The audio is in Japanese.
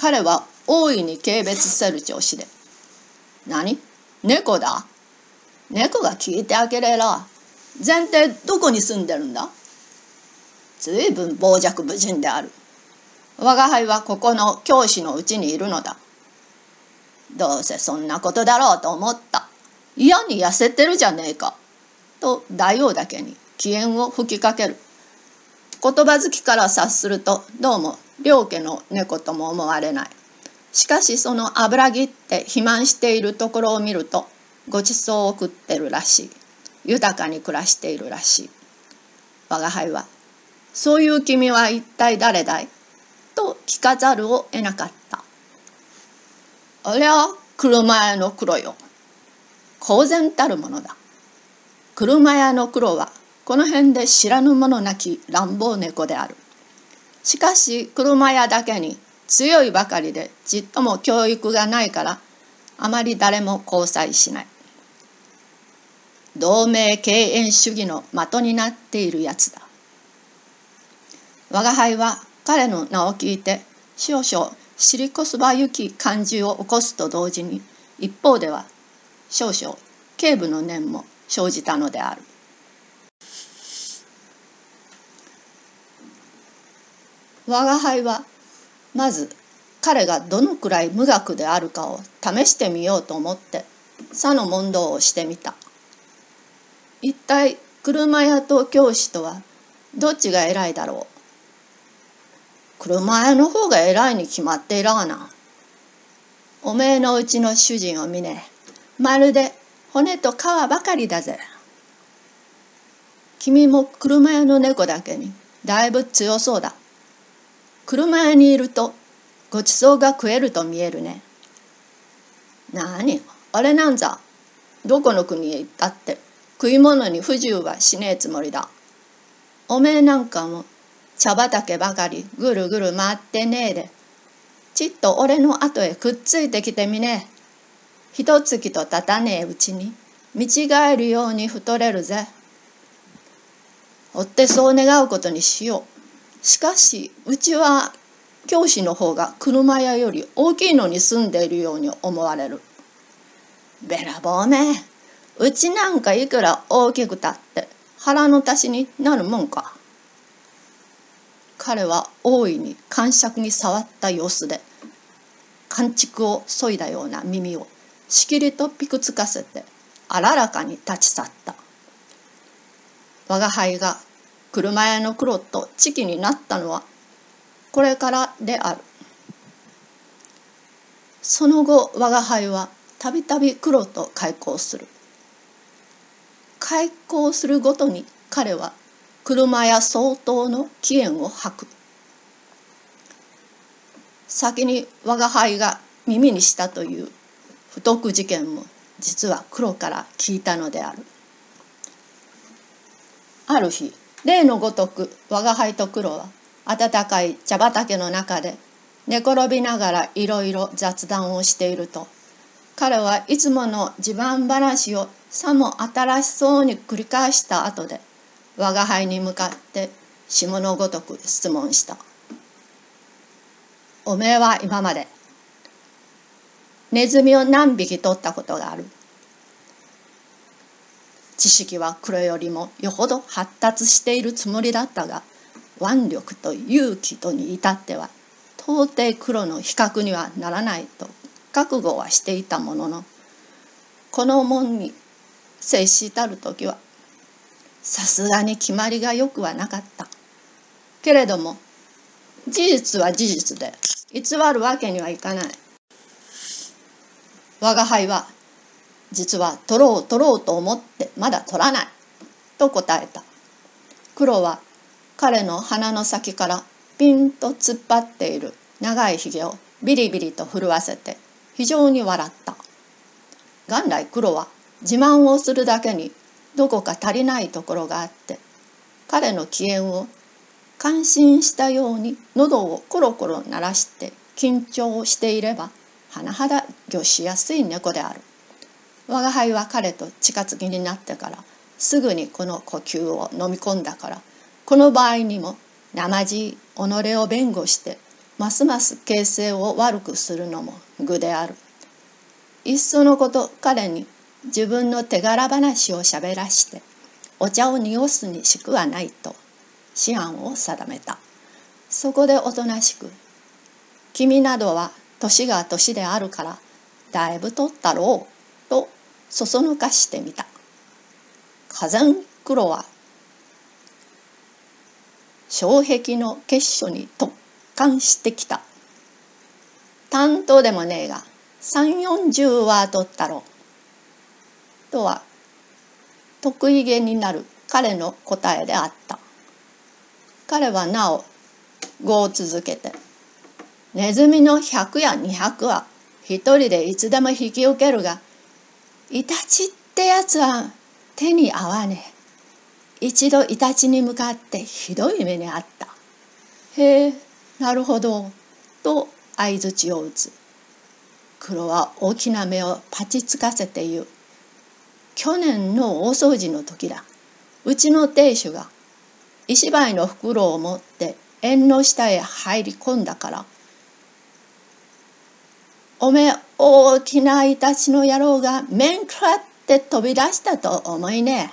彼は大いに軽蔑せる調子で「何？猫だ？猫が聞いてあげれら。前提どこに住んでるんだ？ずいぶん傍若無人である。我が輩はここの教師のうちにいるのだ。どうせそんなことだろうと思った。嫌に痩せてるじゃねえか。と大王だけに機嫌を吹きかける。言葉好きから察するとどうも両家の猫とも思われない。しかしその油ぎって肥満しているところを見るとごちそうを食ってるらしい。豊かに暮らしているらしい。我が輩は「そういう君は一体誰だい?」と聞かざるを得なかった。ありゃ車屋の黒よ。公然たるものだ。車屋の黒はこの辺で知らぬ者なき乱暴猫である。しかし車屋だけに強いばかりでちっとも教育がないからあまり誰も交際しない。同盟敬遠主義の的になっているやつだ。我が輩は彼の名を聞いて少々尻こすばゆき感じを起こすと同時に一方では少々警部の念も生じたのである。我が輩はまず彼がどのくらい無学であるかを試してみようと思ってさの問答をしてみた。一体車屋と教師とはどっちが偉いだろう？車屋の方が偉いに決まっていらがな。おめえのうちの主人を見ねまるで骨と皮ばかりだぜ。君も車屋の猫だけにだいぶ強そうだ。車屋にいるとごちそうが食えると見えるね。なにあれなんざ？どこの国へ行ったって？食い物に不自由はしねえつもりだ。おめえなんかも茶畑ばかりぐるぐる回ってねえでちっと俺の後へくっついてきてみねえ。一月とたたねえうちに見違えるように太れるぜ。追ってそう願うことにしよう。しかしうちは教師の方が車屋より大きいのに住んでいるように思われる。べらぼうめうちなんかいくら大きくたって腹の足しになるもんか。彼は大いに感触に触った様子で感畜を削いだような耳をしきりとピクつかせてあららかに立ち去った。我が輩が車屋の黒と知己になったのはこれからである。その後我が輩はたびたび黒と開口する。開口するごとに彼は車や相当の起源を吐く。先に我が輩が耳にしたという不徳事件も実は黒から聞いたのである。ある日例のごとく我が輩と黒は暖かい茶畑の中で寝転びながらいろいろ雑談をしていると彼はいつもの自慢話をさも新しそうに繰り返した後で我が輩に向かって下のごとく質問した「おめえは今までネズミを何匹取ったことがある?」知識は黒よりもよほど発達しているつもりだったが腕力と勇気とに至っては到底黒の比較にはならないと覚悟はしていたもののこの門に接したる時はさすがに決まりがよくはなかった。けれども事実は事実で偽るわけにはいかない。我が輩は実は取ろう取ろうと思ってまだ取らないと答えた。黒は彼の鼻の先からピンと突っ張っている長いひげをビリビリと震わせて非常に笑った。元来黒は自慢をするだけにどこか足りないところがあって彼の機嫌を感心したように喉をコロコロ鳴らして緊張していれば甚だ御しやすい猫である。我が輩は彼と近づきになってからすぐにこの呼吸を飲み込んだからこの場合にも生地己を弁護してますます形勢を悪くするのも愚である。いっそのこと彼に自分の手柄話をしゃべらしてお茶を濁すにしくはないと思案を定めた。そこでおとなしく「君などは年が年であるからだいぶ取ったろう」そそのかしてみた。火山黒は障壁の結所に突貫してきた。担当でもねえが3 4 0は取ったろう。とは得意げになる彼の答えであった。彼はなお語を続けて「ネズミの100や200は一人でいつでも引き受けるがイタチってやつは手に合わねえ。一度イタチに向かってひどい目にあった。へえなるほど。と相づちを打つ。黒は大きな目をパチつかせて言う。去年の大掃除の時だ。うちの亭主が石灰の袋を持って縁の下へ入り込んだから。おめえ大きなイタチの野郎が面食らって飛び出したと思いね。